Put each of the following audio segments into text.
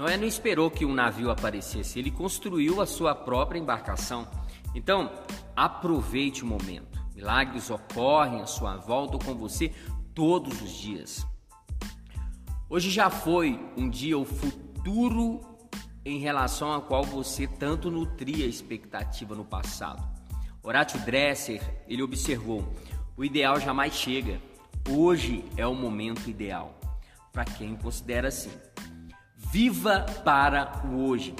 Noé não esperou que um navio aparecesse, ele construiu a sua própria embarcação. Então, aproveite o momento. Milagres ocorrem à sua volta com você todos os dias. Hoje já foi um dia o futuro em relação ao qual você tanto nutria expectativa no passado. Horatio Dresser, ele observou: o ideal jamais chega. Hoje é o momento ideal. Para quem considera assim. Viva para o hoje.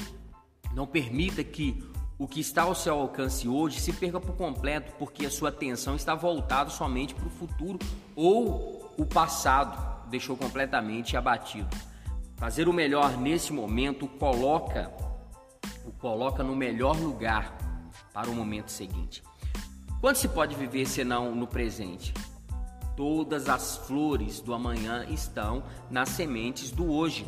Não permita que o que está ao seu alcance hoje se perca por completo, porque a sua atenção está voltada somente para o futuro ou o passado deixou completamente abatido. Fazer o melhor nesse momento coloca o coloca no melhor lugar para o momento seguinte. Quando se pode viver senão no presente? Todas as flores do amanhã estão nas sementes do hoje.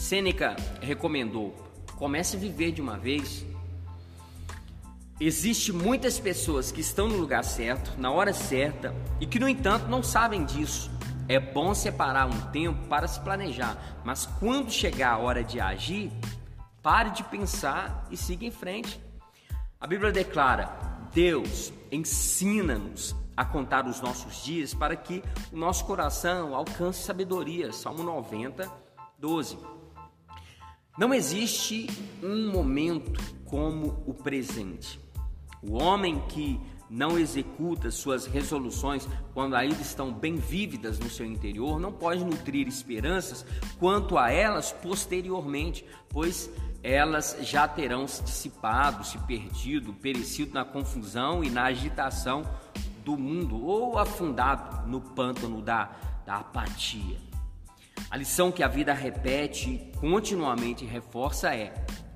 Sêneca recomendou: comece a viver de uma vez Existe muitas pessoas que estão no lugar certo, na hora certa e que, no entanto, não sabem disso. É bom separar um tempo para se planejar, mas quando chegar a hora de agir, pare de pensar e siga em frente. A Bíblia declara: Deus ensina-nos a contar os nossos dias para que o nosso coração alcance sabedoria. Salmo 90, 12. Não existe um momento como o presente. O homem que não executa suas resoluções quando ainda estão bem vívidas no seu interior não pode nutrir esperanças quanto a elas posteriormente, pois elas já terão se dissipado, se perdido, perecido na confusão e na agitação do mundo ou afundado no pântano da, da apatia. A lição que a vida repete continuamente e reforça é: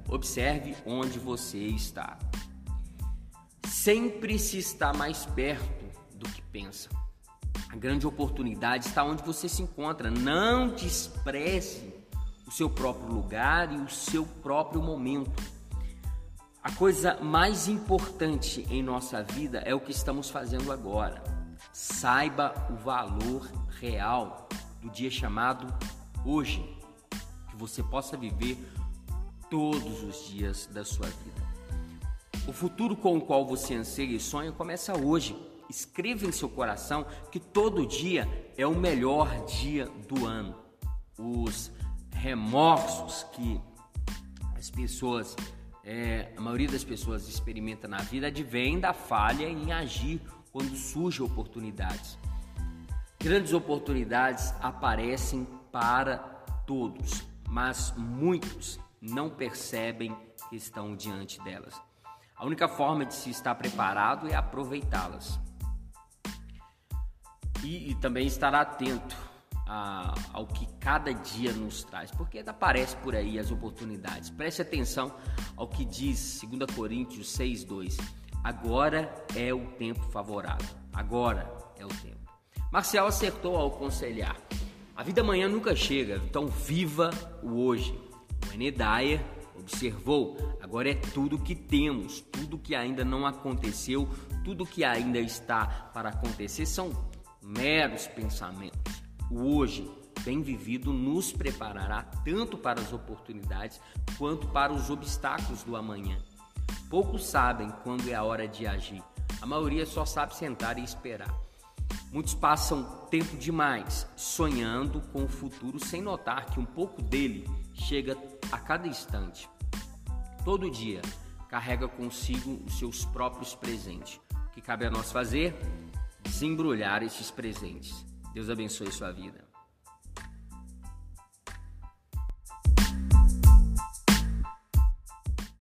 observe onde você está. Sempre se está mais perto do que pensa. A grande oportunidade está onde você se encontra. Não despreze o seu próprio lugar e o seu próprio momento. A coisa mais importante em nossa vida é o que estamos fazendo agora. Saiba o valor real do dia chamado hoje, que você possa viver todos os dias da sua vida. O futuro com o qual você anseia e sonha começa hoje. Escreva em seu coração que todo dia é o melhor dia do ano. Os remorsos que as pessoas, é, a maioria das pessoas experimenta na vida advém da falha em agir quando surgem oportunidades. Grandes oportunidades aparecem para todos, mas muitos não percebem que estão diante delas. A única forma de se estar preparado é aproveitá-las. E, e, também estar atento a, ao que cada dia nos traz, porque aparece por aí as oportunidades. Preste atenção ao que diz 2 Coríntios 6,2. Agora é o tempo favorável. Agora é o tempo. Marcel acertou ao aconselhar. A vida amanhã nunca chega, então viva o hoje. O Enedaia observou, agora é tudo que temos, tudo que ainda não aconteceu, tudo que ainda está para acontecer são meros pensamentos. O hoje, bem vivido, nos preparará tanto para as oportunidades quanto para os obstáculos do amanhã. Poucos sabem quando é a hora de agir, a maioria só sabe sentar e esperar. Muitos passam tempo demais sonhando com o futuro sem notar que um pouco dele chega a cada instante. Todo dia carrega consigo os seus próprios presentes. O que cabe a nós fazer? Desembrulhar esses presentes. Deus abençoe sua vida.